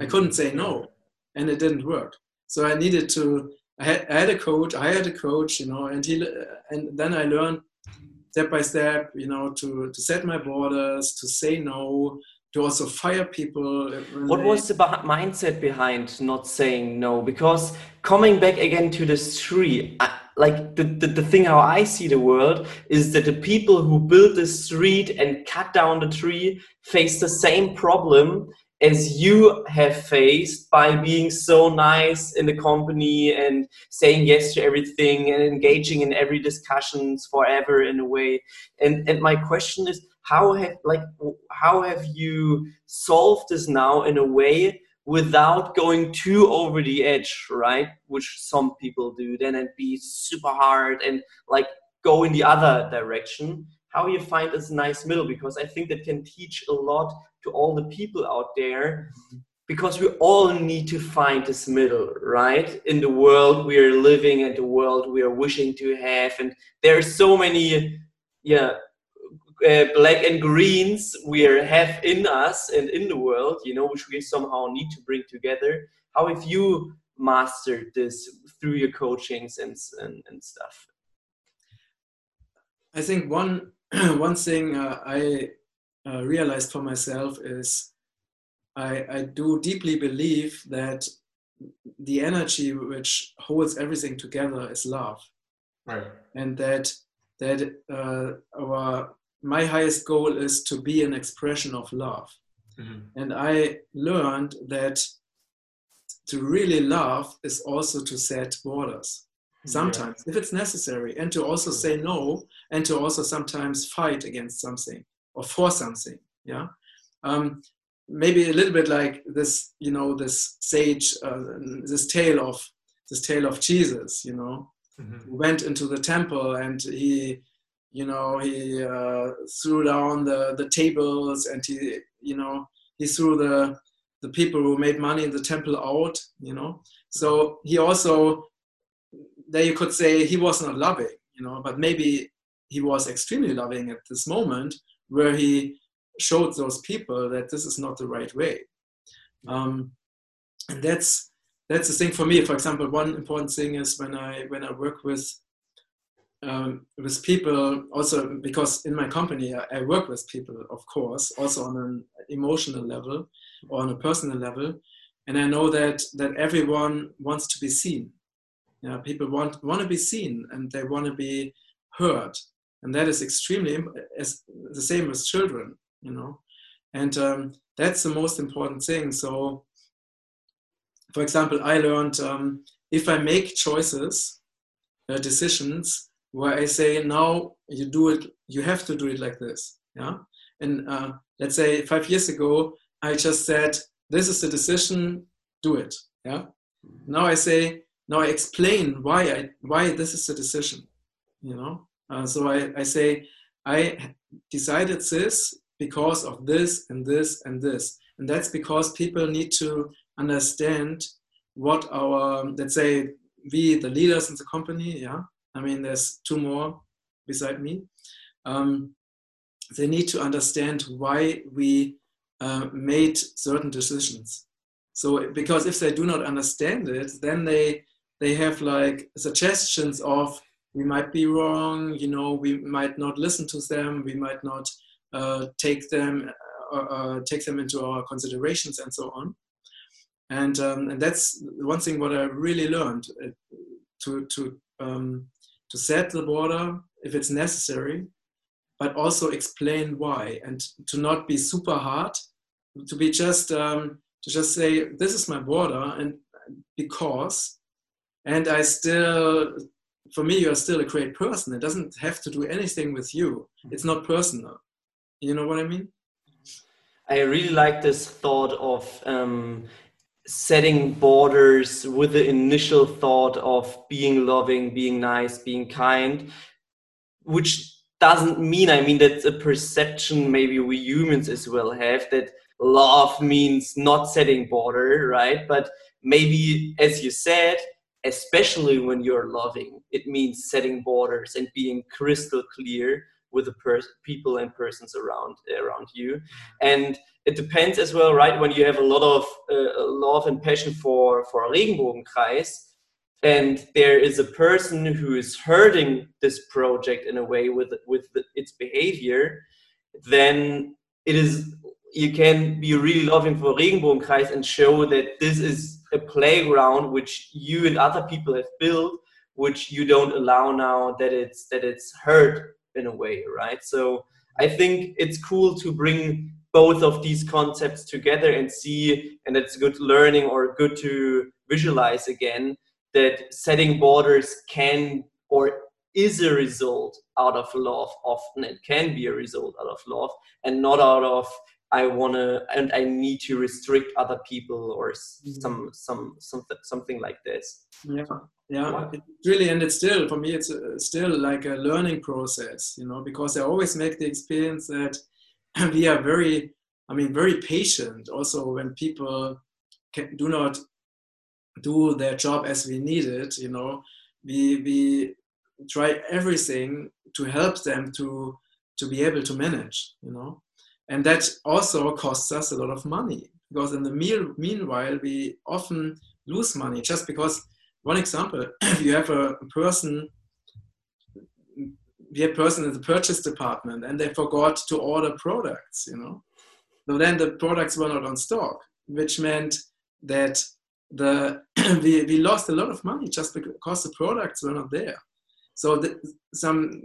I couldn't say no, and it didn't work. So I needed to. I had, I had a coach. I had a coach, you know, and he and then I learned step by step, you know, to to set my borders, to say no, to also fire people. What was the beh- mindset behind not saying no? Because coming back again to this tree, I, like the, the, the thing how I see the world is that the people who build the street and cut down the tree face the same problem as you have faced by being so nice in the company and saying yes to everything and engaging in every discussions forever in a way. And and my question is how have like how have you solved this now in a way without going too over the edge, right? Which some people do then and be super hard and like go in the other direction. How you find this nice middle because I think that can teach a lot to all the people out there because we all need to find this middle, right? In the world we are living and the world we are wishing to have, and there are so many, yeah, uh, black and greens we are, have in us and in the world, you know, which we somehow need to bring together. How have you mastered this through your coachings and and, and stuff? I think one <clears throat> one thing uh, I uh, realized for myself is I, I do deeply believe that the energy which holds everything together is love, Right. and that that uh, our my highest goal is to be an expression of love. Mhm. And I learned that to really love is also to set borders sometimes if it's necessary and to also say no and to also sometimes fight against something or for something yeah? Um, maybe a little bit like this you know this sage uh, this tale of this tale of jesus you know? Mhm. went into the temple and he you know he uh, threw down the the tables and he you know he threw the the people who made money in the temple out you know? So he also there you could say he was not loving you know? But maybe he was extremely loving at this moment where he showed those people that this is not the right way. Um, and that's that's the thing for me. For example one important thing is when i when i work with um, with people also because in my company I, I work with people of course also on an emotional level or on a personal level. And i know that that everyone wants to be seen. Yeah people want want to be seen and they want to be heard and that is extremely as the same as children you know and um, that's the most important thing. So, for example, I learned um, if I make choices, uh, decisions where I say now you do it, you have to do it like this, yeah. And uh, let's say five years ago, I just said this is the decision, do it, yeah. Now I say now I explain why I why this is the decision, you know. Uh, so I, I say I decided this because of this and this and this. And that's because people need to understand what our, let's say, we, the leaders in the company, yeah, I mean, there's two more beside me. Um, they need to understand why we uh, made certain decisions. So, because if they do not understand it, then they they have like suggestions of we might be wrong, you know, we might not listen to them, we might not uh, take them uh, uh, take them into our considerations and so on. And um, and that's one thing what I really learned uh, to to um, to set the border if it's necessary, but also explain why and to not be super hard, to be just um, to just say this is my border and because, and I still for me, you're still a great person. It doesn't have to do anything with you. It's not personal. You know what I mean? I really like this thought of um, setting borders with the initial thought of being loving, being nice, being kind, which doesn't mean, I mean, that's a perception maybe we humans as well have that love means not setting border, right? But maybe, as you said, especially when you're loving, it means setting borders and being crystal clear with the pers- people and persons around around you. And it depends as well right? When you have a lot of uh, love and passion for for regenbogenkreis and there is a person who is hurting this project in a way with with the, its behavior then it is you can be really loving for regenbogenkreis and show that this is a playground which you and other people have built which you don't allow now that it's that it's hurt in a way, right? So I think it's cool to bring both of these concepts together and see, and it's good learning or good to visualize again that setting borders can or is a result out of love often it can be a result out of love and not out of i want to and i need to restrict other people or mm-hmm. some some something something like this. Yeah yeah it's really and it's still for me it's uh, still like a learning process you know because i always make the experience that <clears throat> we are very i mean very patient also when people can, do not do their job as we need it you know. We we try everything to help them to to be able to manage you know and that also costs us a lot of money because in the meal, meanwhile we often lose money just because one example, <clears throat> you have a person, we have a person in the purchase department and they forgot to order products, you know. So then the products were not on stock, which meant that the <clears throat> we, we lost a lot of money just because the products were not there. So the, some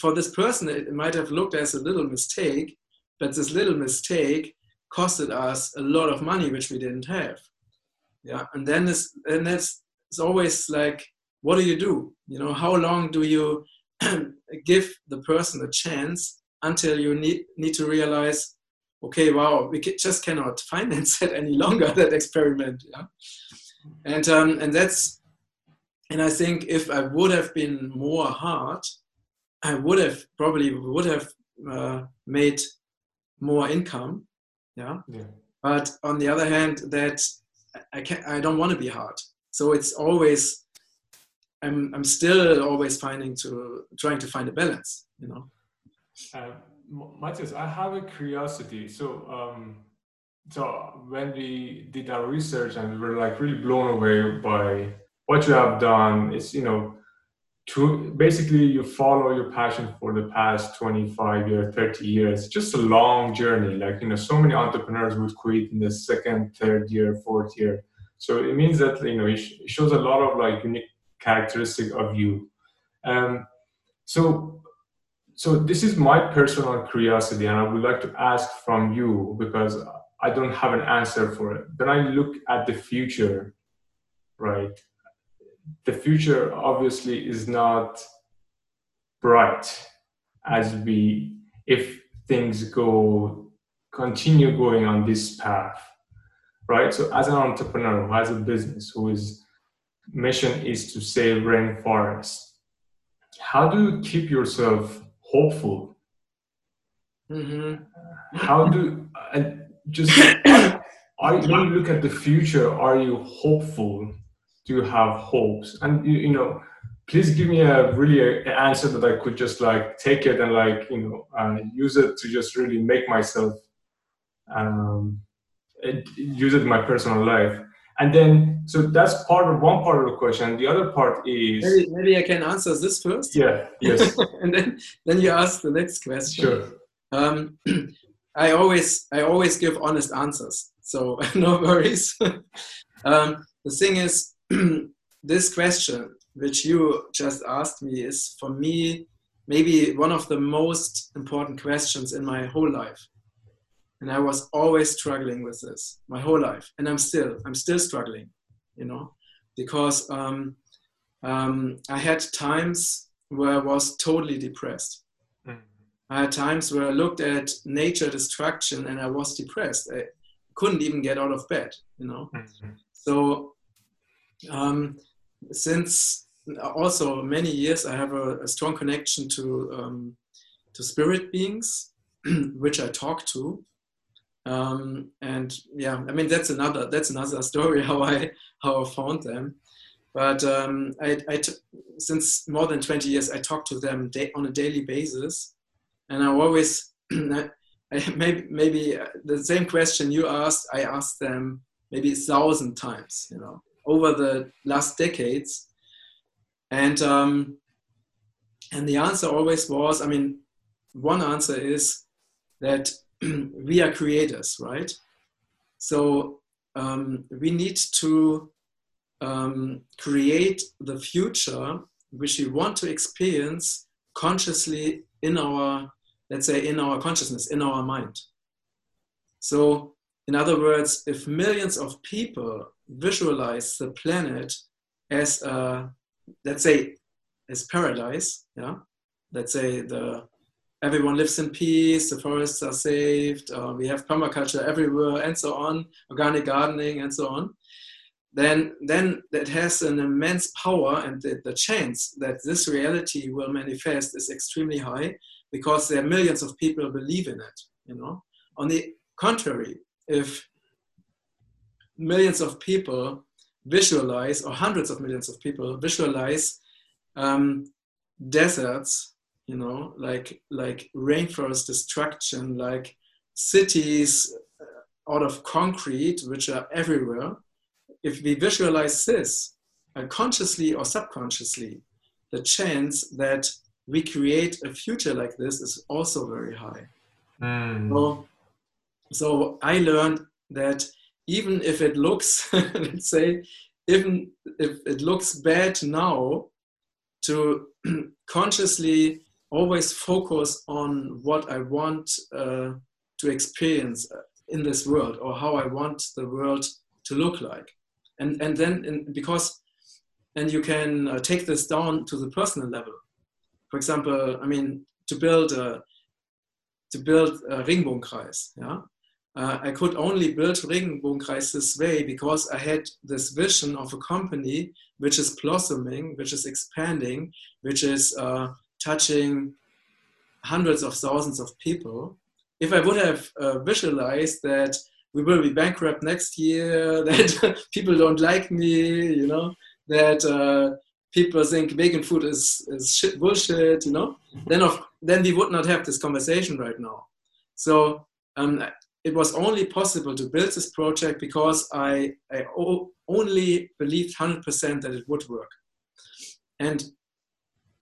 for this person it might have looked as a little mistake, but this little mistake costed us a lot of money which we didn't have. Yeah and then it's and it's, it's always like what do you do? You know how long do you <clears throat> give the person a chance until you need need to realize okay wow we just cannot <laughs> finance it any longer that experiment yeah? And um and that's and i think if i would have been more hard i would have probably would have uh, made more income yeah? yeah but on the other hand that I can't, I don't want to be hard. So it's always, I'm, I'm still always finding to, trying to find a balance, you know. Uh, Matthias, I have a curiosity. So, um, so when we did our research and we were like really blown away by what you have done, it's, you know, to basically you follow your passion for the past 25 years 30 years just a long journey like you know so many entrepreneurs would quit in the second third year fourth year so it means that you know it shows a lot of like unique characteristic of you um so so this is my personal curiosity, and I would like to ask from you because I don't have an answer for it. When I look at the future, right? The future obviously is not bright as we if things go continue going on this path right? So as an entrepreneur who has a business whose mission is to save rainforest how do you keep yourself hopeful? Mm-hmm. how do and just are, <coughs> when you look at the future are you hopeful do you have hopes and you, you know please give me a really a, a answer that I could just like take it and like you know uh, use it to just really make myself um, use it in my personal life. And then, so that's part of one part of the question. The other part is maybe, maybe I can answer this first. Yeah. Yes. <laughs> and then, then you ask the next question. Sure. Um, <clears throat> I always, I always give honest answers, so <laughs> no worries. <laughs> um, the thing is, <clears throat> this question which you just asked me is for me maybe one of the most important questions in my whole life. And i was always struggling with this my whole life. And i'm still i'm still struggling you know because um, um, i had times where i was totally depressed. Mm. i had times where i looked at nature destruction and i was depressed. I couldn't even get out of bed you know? Mm-hmm. so um, since also many years, I have a, a strong connection to um, to spirit beings, <clears throat> which I talk to. Um, and yeah, I mean that's another that's another <laughs> story how I how I found them. But um, I, I t- since more than 20 years, I talk to them day, on a daily basis, and I always <clears throat> I, maybe maybe the same question you asked, I asked them maybe a thousand times, you know, over the last decades and um, and the answer always was, I mean, one answer is that <clears throat> we are creators, right? So um, we need to um, create the future which we want to experience consciously in our, let's say, in our consciousness, in our mind. So, in other words, if millions of people visualize the planet as a let's say is paradise yeah? Let's say the everyone lives in peace the forests are saved uh, we have permaculture everywhere and so on organic gardening and so on. Then then that has an immense power and the, the chance that this reality will manifest is extremely high because there are millions of people believe in it you know? On the contrary if millions of people visualize, or hundreds of millions of people visualize um, deserts, you know, like like rainforest destruction, like cities uh, out of concrete, which are everywhere. If we visualize this uh, consciously or subconsciously, the chance that we create a future like this is also very high. Mm. So, so I learned that even if it looks, <laughs> let's say, even if it looks bad now, to <clears throat> consciously always focus on what I want uh, to experience in this world or how I want the world to look like. And, and then, in, because, and you can uh, take this down to the personal level. For example, I mean, to build a, to build a Regenbogenkreis, yeah? Uh, I could only build Regenbogenkreis this way because I had this vision of a company which is blossoming, which is expanding, which is uh, touching hundreds of thousands of people. If I would have uh, visualized that we will be bankrupt next year, <laughs> that people don't like me, you know, that uh, people think vegan food is, is shit bullshit, you know, then of then we would not have this conversation right now. So um, it was only possible to build this project because I, I only believed 100% that it would work. And,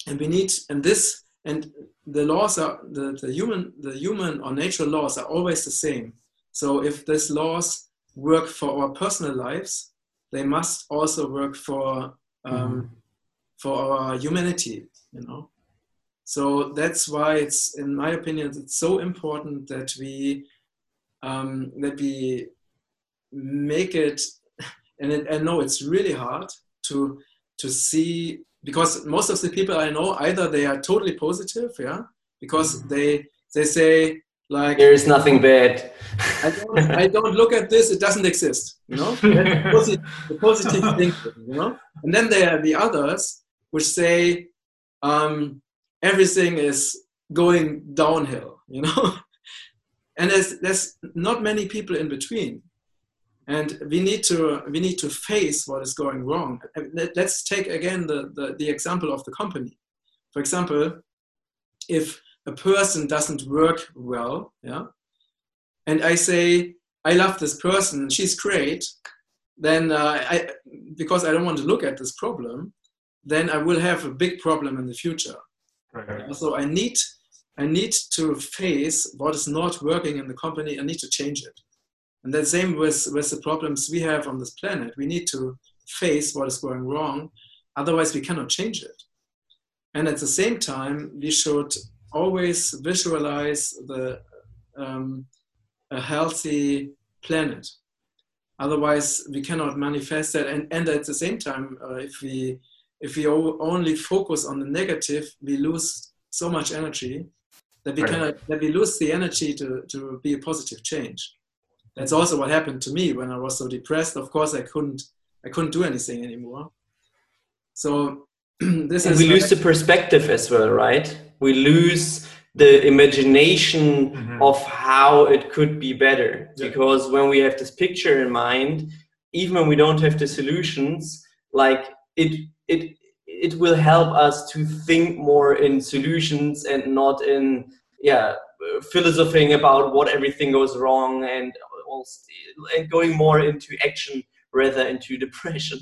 and we need, and this, and the laws are, the, the, human, the human or natural laws are always the same. So if these laws work for our personal lives, they must also work for, um, mm-hmm. for our humanity, you know. So that's why it's, in my opinion, it's so important that we um, that we make it. And it, I know it's really hard to to see because most of the people I know either they are totally positive, yeah, because they they say like there is nothing bad. <laughs> I don't, I don't look at this; it doesn't exist. You know, <laughs> the positive, the positive thinking. You know, and then there are the others which say um, everything is going downhill. You know, <laughs> and there's there's not many people in between. And we need to we need to face what is going wrong. Let's take again the, the, the example of the company. For example if a person doesn't work well yeah and i say i love this person she's great then uh, I, because i don't want to look at this problem then i will have a big problem in the future. Right. so i need i need to face what is not working in the company i need to change it and the same with, with the problems we have on this planet. We need to face what is going wrong, otherwise, we cannot change it. And at the same time, we should always visualize the, um, a healthy planet. Otherwise, we cannot manifest that. And, and at the same time, uh, if we if we only focus on the negative, we lose so much energy that we right. cannot that we lose the energy to, to be a positive change that's also what happened to me when I was so depressed. Of course, I couldn't I couldn't do anything anymore. So <clears throat> this and is we lose the perspective as well, right? We lose the imagination mm-hmm. of how it could be better yeah. because when we have this picture in mind even when we don't have the solutions like it it it will help us to think more in solutions and not in yeah philosophing about what everything goes wrong and and going more into action rather into <laughs> depression.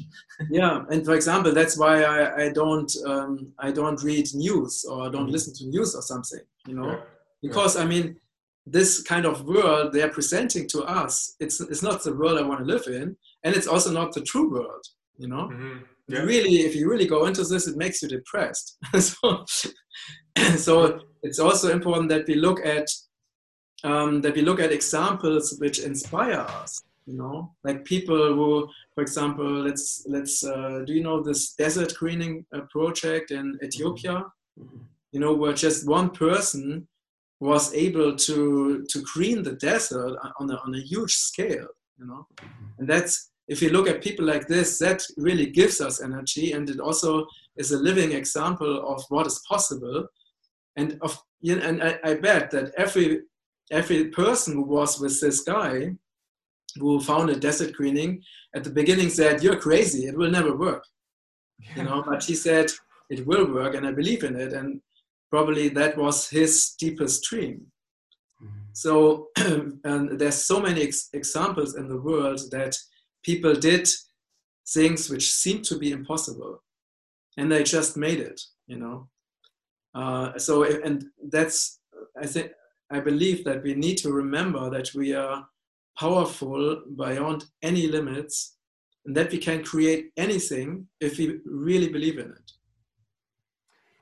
yeah, and for example, that's why I, I don't um, I don't read news or don't mm-hmm. listen to news or something, you know, yeah. because yeah. I mean this kind of world they are presenting to us it's it's not the world I want to live in, and it's also not the true world, you know. Mm-hmm. Yeah. Really, if you really go into this, it makes you depressed. <laughs> so, <clears throat> so it's also important that we look at um, that we look at examples which inspire us you know like people who for example let's let's uh, do you know this desert greening uh, project in ethiopia mm-hmm. you know where just one person was able to to green the desert on a, on a huge scale you know and that's if you look at people like this that really gives us energy and it also is a living example of what is possible and of you know, and I, I bet that every every person who was with this guy who founded Desert Greening at the beginning said, "You're crazy. It will never work." You know, but he said it will work, and I believe in it. And probably that was his deepest dream. Mm-hmm. So, <clears throat> and there's so many ex- examples in the world that people did things which seemed to be impossible, and they just made it. You know, uh, so and that's I think I believe that we need to remember that we are powerful beyond any limits and that we can create anything if we really believe in it.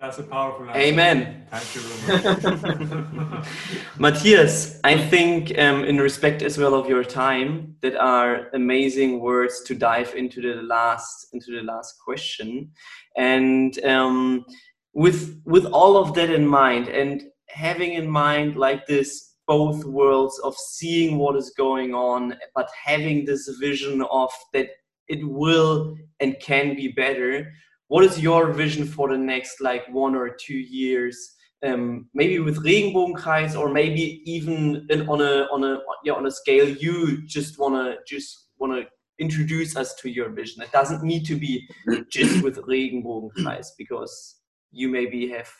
That's a powerful answer. Amen. Thank you very much. <laughs> Matthias, I think um, in respect as well of your time, that are amazing words to dive into the last into the last question. And um, with with all of that in mind, and having in mind like this both worlds of seeing what is going on but having this vision of that it will and can be better what is your vision for the next like one or two years um, maybe with Regenbogenkreis or maybe even in, on a on a yeah on a scale you just wanna just wanna introduce us to your vision. It doesn't need to be just with Regenbogenkreis because you maybe have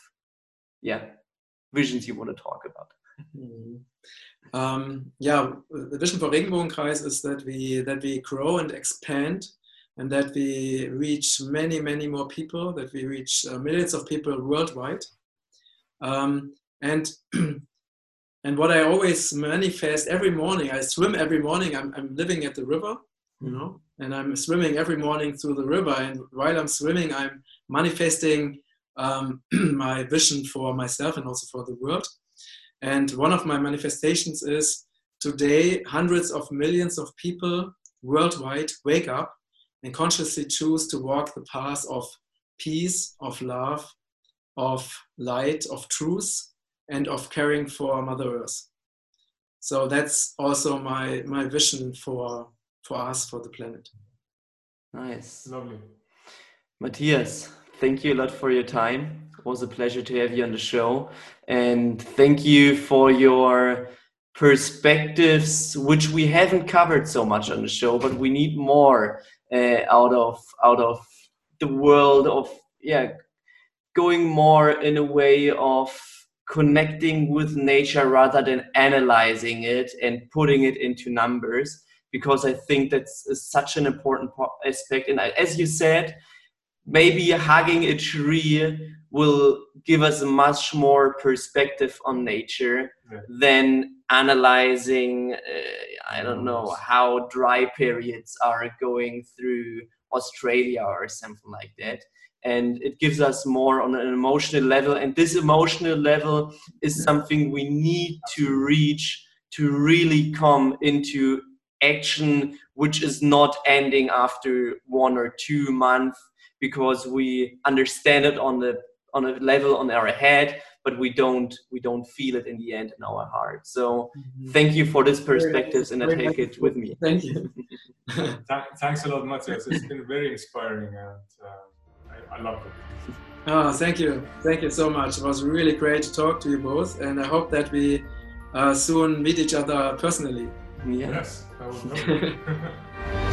yeah visions you want to talk about? Mm-hmm. Um, yeah, the vision for Regenbogenkreis is that we that we grow and expand, and that we reach many, many more people. That we reach uh, millions of people worldwide. Um, and <clears throat> and what I always manifest every morning, I swim every morning. I'm, I'm living at the river, you know, and I'm swimming every morning through the river. And while I'm swimming, I'm manifesting um, <clears throat> my vision for myself and also for the world. And one of my manifestations is today, hundreds of millions of people worldwide wake up and consciously choose to walk the path of peace, of love, of light, of truth, and of caring for Mother Earth. So that's also my, my vision for, for us, for the planet. Nice. Lovely. Matthias, thank you a lot for your time. It was a pleasure to have you on the show. And thank you for your perspectives, which we haven't covered so much on the show, but we need more uh, out of out of the world of yeah, going more in a way of connecting with nature rather than analyzing it and putting it into numbers because I think that's such an important aspect. And as you said, maybe hugging a tree will give us a much more perspective on nature yeah. than analyzing uh, i don't know how dry periods are going through australia or something like that. And it gives us more on an emotional level. And this emotional level is something we need to reach to really come into action which is not ending after one or two months because we understand it on the on a level on our head but we don't we don't feel it in the end in our heart so mm-hmm. thank you for this perspectives and i take it with me thank you <laughs> thanks a lot matthias it's been very inspiring and uh, I, I love it Oh, thank you. Thank you so much. It was really great to talk to you both, and I hope that we uh, soon meet each other personally. Yeah. Yes, <laughs>